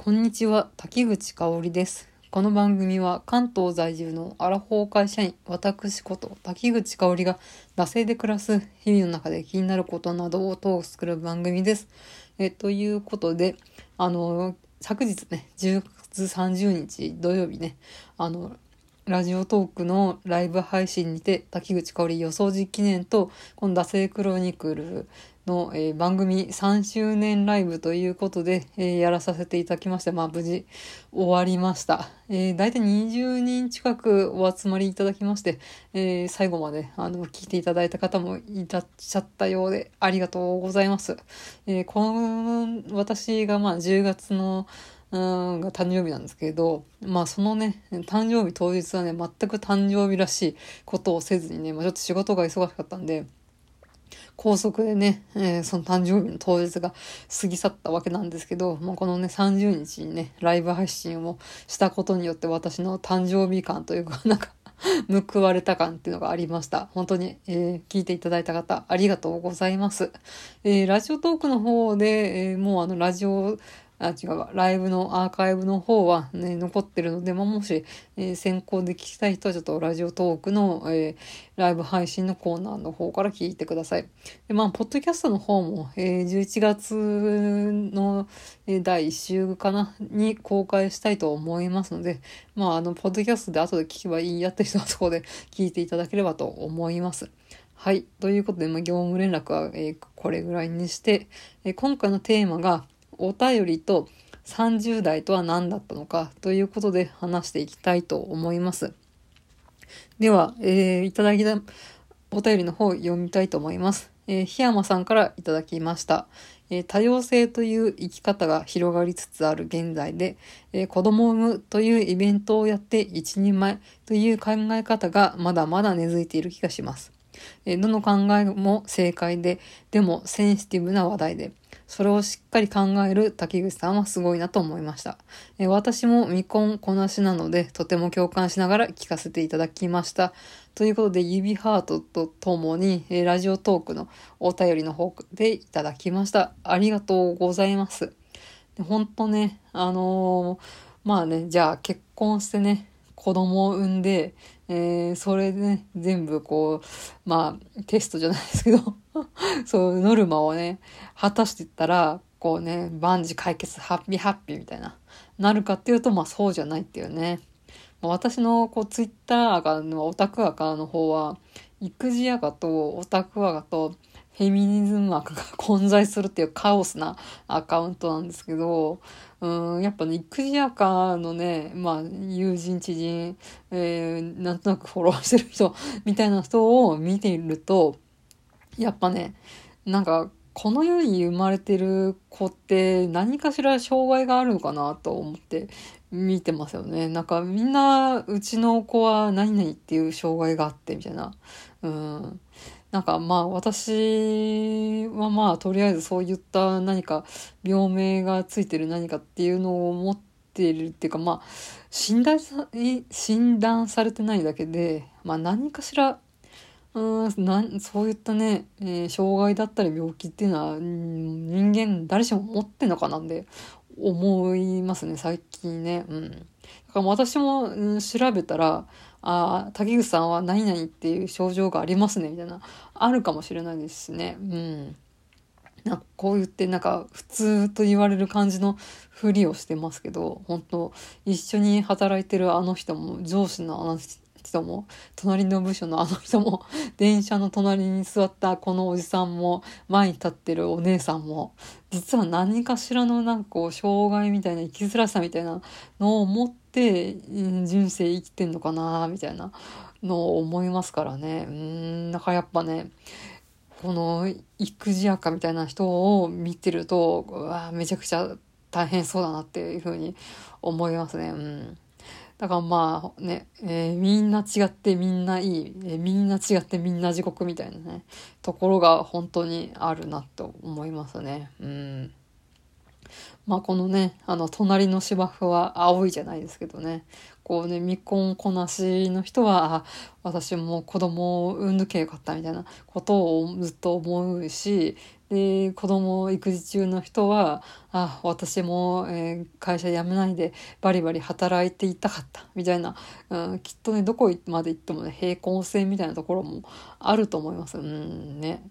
こんにちは、滝口香織です。この番組は関東在住のアラフォー会社員、私こと滝口香織が惰性で暮らす日々の中で気になることなどをトークする番組です。えということで、あの、昨日ね、10月30日土曜日ね、あの、ラジオトークのライブ配信にて滝口香織予想時記念とこの「惰性クロニクルの」えー番組3周年ライブということで、えーやらさせていただきましてまあ無事終わりました、えー、大体20人近くお集まりいただきまして、えー最後まであの聞いていただいた方もいらっしゃったようでありがとうございます、えーこの私がまあ10月のうんが誕生日なんですけど、まあそのね、誕生日当日はね、全く誕生日らしいことをせずにね、まあちょっと仕事が忙しかったんで、高速でね、えーその誕生日の当日が過ぎ去ったわけなんですけど、まあこのね、30日にね、ライブ配信をしたことによって私の誕生日感というか、なんか、報われた感っていうのがありました。本当に、えー聞いていただいた方、ありがとうございます。えーラジオトークの方で、えーもうあの、ラジオ、あ、違うわ、ライブのアーカイブの方はね、残ってるので、まあ、もし、えー先行で聞きたい人はちょっとラジオトークの、えーライブ配信のコーナーの方から聞いてください。で、まあ、ポッドキャストの方も、えー11月の、えー第1週かな、に公開したいと思いますので、まあ、あの、ポッドキャストで後で聞けばいいやって人はそこで 聞いていただければと思います。はい。ということで、まあ、業務連絡は、えーこれぐらいにして、えー今回のテーマが、お便りと30代とは何だったのかということで話していきたいと思います。では、えーいただいたお便りの方を読みたいと思います。えー、檜山さんからいただきました。えー多様性という生き方が広がりつつある現在で、えー子供を産むというイベントをやって一人前という考え方がまだまだ根付いている気がします。えーどの考えも正解で、でもセンシティブな話題で、それをしっかり考える滝口さんはすごいなと思いました。え私も未婚こなしなので、とても共感しながら聞かせていただきました。ということで、指ハートとともに、えラジオトークのお便りの方でいただきました。ありがとうございます。で本当ね、あのーまあね、じゃあ結婚してね、子供を産んで、えーそれでね、全部こう、まあ、テストじゃないですけど、そう、ノルマをね、果たしていったら、こうね、万事解決、ハッピーハッピーみたいな、なるかっていうと、まあそうじゃないっていうね。まあ私のこうツイッターアカのオタクアカの方は、育児アカとオタクアカとフェミニズムアカが混在するっていうカオスなアカウントなんですけど、うん、やっぱね、育児アカのね、まあ、友人、知人、えーなんとなくフォローしてる人みたいな人を見ていると、やっぱね、なんか、この世に生まれてる子って何かしら障害があるのかなと思って見てますよね。なんかみんなうちの子は何々っていう障害があってみたいな。うん。なんかまあ私はまあとりあえずそういった何か病名がついてる何かっていうのを持っているっていうかまあ診断さ診断されてないだけでまあ何かしらうんなんそういったね、えー障害だったり病気っていうのは人間誰しも持ってんのかなんで思いますね最近ね。うん、だから私も、うん、調べたらああ竹口さんは何々っていう症状がありますねみたいなあるかもしれないですしね。うんなんかこう言ってなんか普通と言われる感じのふりをしてますけど本当一緒に働いてるあの人も上司のあの人も隣の部署のあの人も 電車の隣に座ったこのおじさんも前に立ってるお姉さんも実は何かしらのなんかこう障害みたいな生きづらさみたいなのを持って人生生きてんのかなみたいなのを思いますからねうんだからやっぱねこの育児赤みたいな人を見てるとうわめちゃくちゃ大変そうだなっていうふうに思いますね。うんだからまあね、えーみんな違ってみんないい、えーみんな違ってみんな地獄みたいなね、ところが本当にあるなと思いますね。うん。まあこのね、あの、隣の芝生は青いじゃないですけどね。こうね、未婚こなしの人は、私も子供を産んどけよかったみたいなことをずっと思うし、で、子供育児中の人は、あ、私も、えー、会社辞めないでバリバリ働いていたかったみたいな、うん、きっとね、どこまで行ってもね、平行線みたいなところもあると思います。うんね。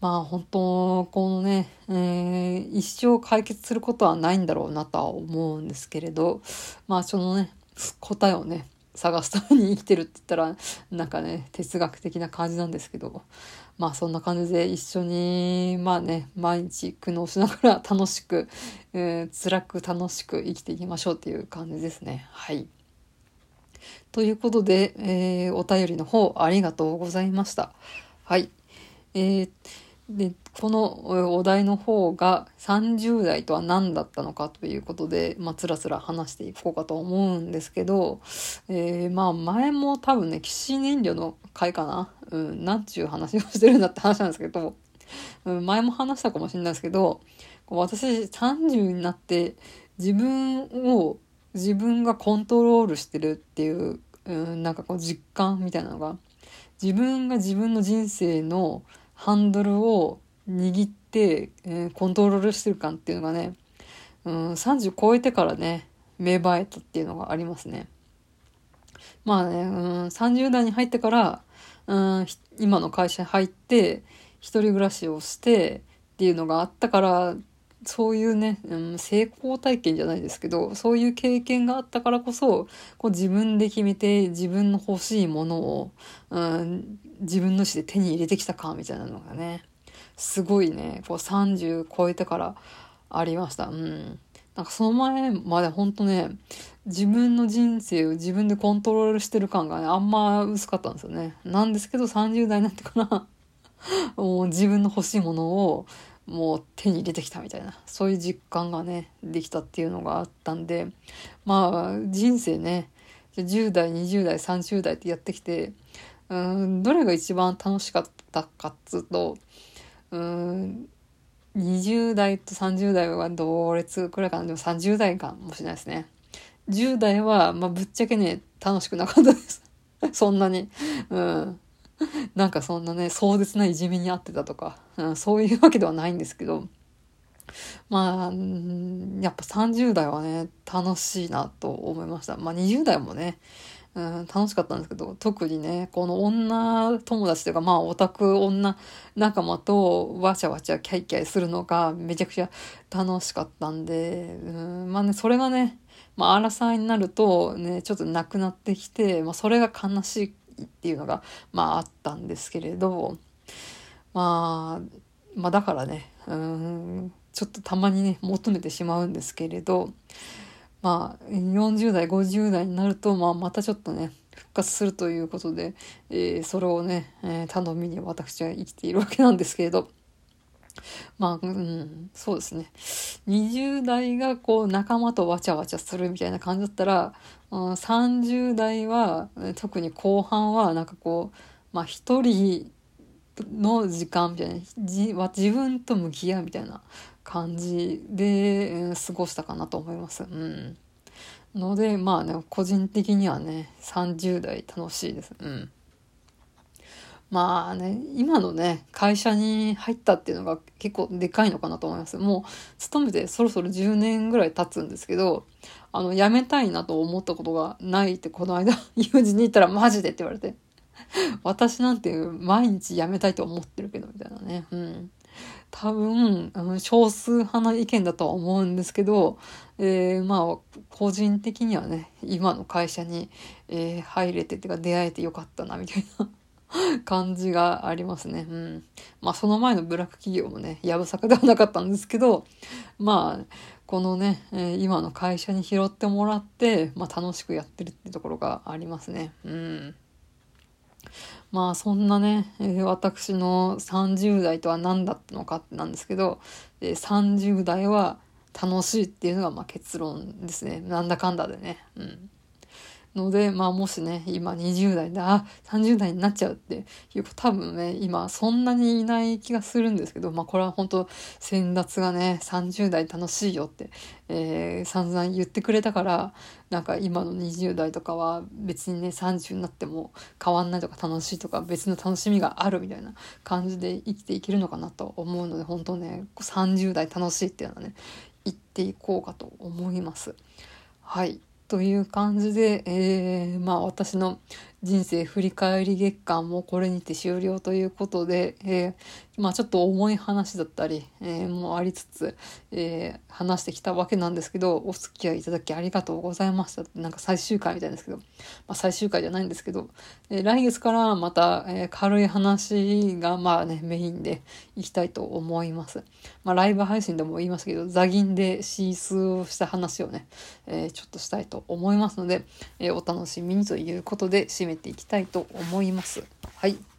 まあ本当、このね、えー、一生解決することはないんだろうなとは思うんですけれど、まあそのね、答えをね、探すために生きてるって言ったら、なんかね、哲学的な感じなんですけど、まあそんな感じで一緒に、まあね、毎日苦悩しながら楽しく、えー、辛く楽しく生きていきましょうっていう感じですね。はい。ということで、えー、お便りの方ありがとうございました。はい。えーで、このお題の方が30代とは何だったのかということで、まあ、つらつら話していこうかと思うんですけど、えー、まあ、前も多分ね、騎士燃料の回かな？うん、なんちゅう話をしてるんだって話なんですけど、うん、前も話したかもしれないですけど、私30になって自分を自分がコントロールしてるっていう、うん、なんかこう実感みたいなのが、自分が自分の人生のハンドルを握って、えー、コントロールしてる感っていうのがね、うん、30超えてからね、芽生えたっていうのがありますね。まあね、うん、30代に入ってから、うん、今の会社に入って、一人暮らしをしてっていうのがあったから、そういうね、うん、成功体験じゃないですけど、そういう経験があったからこそ、こう自分で決めて自分の欲しいものを、うん、自分の意思で手に入れてきたか、みたいなのがね、すごいね、こう30超えてからありました。うん。なんかその前までほんとね、自分の人生を自分でコントロールしてる感がね、あんま薄かったんですよね。なんですけど30代になってから もう自分の欲しいものをもう手に入れてきたみたいな、そういう実感がね、できたっていうのがあったんで、まあ人生ね、10代、20代、30代ってやってきて、うん、どれが一番楽しかったかっつうと、うん、20代と30代は同列くらいかな。でも30代かもしれないですね。10代は、まあ、ぶっちゃけね、楽しくなかったです。そんなに。うん。なんかそんなね、壮絶ないじめにあってたとか、うん、そういうわけではないんですけど、まあ、やっぱ30代はね、楽しいなと思いました。まあ20代もね、うん、楽しかったんですけど、特にね、この女友達というか、まあオタク女仲間とわちゃわちゃキャイキャイするのがめちゃくちゃ楽しかったんで、うん、まあね、それがね、まあ、アラサーになるとね、ちょっとなくなってきて、まあ、それが悲しいっていうのが、まあ、あったんですけれど、まあ、まあ、だからね、うん、ちょっとたまにね、求めてしまうんですけれど、まあ、40代、50代になると、まあ、またちょっとね、復活するということで、えー、それをね、えー、頼みに私は生きているわけなんですけれど、まあ、うん、そうですね。20代がこう仲間とわちゃわちゃするみたいな感じだったら、うん、30代は、特に後半はなんかこう、まあ一人の時間みたいな、じ自分と向き合うみたいな感じで、うん、過ごしたかなと思います。うん。ので、まあね、個人的にはね、30代楽しいです。うん。まあね、今のね、会社に入ったっていうのが結構でかいのかなと思います。もう、勤めてそろそろ10年ぐらい経つんですけど、あの、辞めたいなと思ったことがないってこの間、友人に言ったらマジでって言われて。私なんて毎日辞めたいと思ってるけど、みたいなね。うん。多分、あの少数派の意見だとは思うんですけど、えー、まあ、個人的にはね、今の会社に、えー、入れてってか出会えてよかったな、みたいな 感じがありますね。うん。まあその前のブラック企業もね、やぶさかではなかったんですけど、まあ、このね、え、今の会社に拾ってもらって、まあ楽しくやってるってところがありますね。うん。まあそんなね、私の30代とは何だったのかってなんですけど、え、30代は楽しいっていうのがま結論ですね。なんだかんだでね。うん。ので、まあもしね、今20代で、あ、30代になっちゃうっていう子多分ね、今そんなにいない気がするんですけど、まあこれは本当先達がね、30代楽しいよって、えー、散々言ってくれたから、なんか今の20代とかは別にね、30になっても変わんないとか楽しいとか別の楽しみがあるみたいな感じで生きていけるのかなと思うので、本当ね、30代楽しいっていうのはね、言っていこうかと思います。はい。という感じで、えー、まあ私の人生振り返り月間もこれにて終了ということで、えー、まあちょっと重い話だったり、えー、もありつつ、えー、話してきたわけなんですけど、お付き合いいただきありがとうございました。なんか最終回みたいですけど、まあ最終回じゃないんですけど、え来月からまた、え軽い話がまあね、メインでいきたいと思います。まあライブ配信でも言いますけど、座銀でシースをした話をね、えちょっとしたいと思いますので、えお楽しみにということで締めていきたいと思います。はい。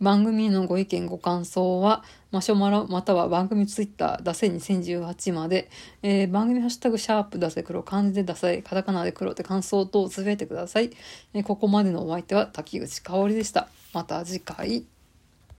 番組のご意見ご感想は、マシュマロまたは番組ツイッター、ダセ2018まで、えー、番組ハッシュタグシャープダセ黒、漢字でダセ、カタカナで黒って感想等をつぶえてください。えー、ここまでのお相手は滝口香織でした。また次回。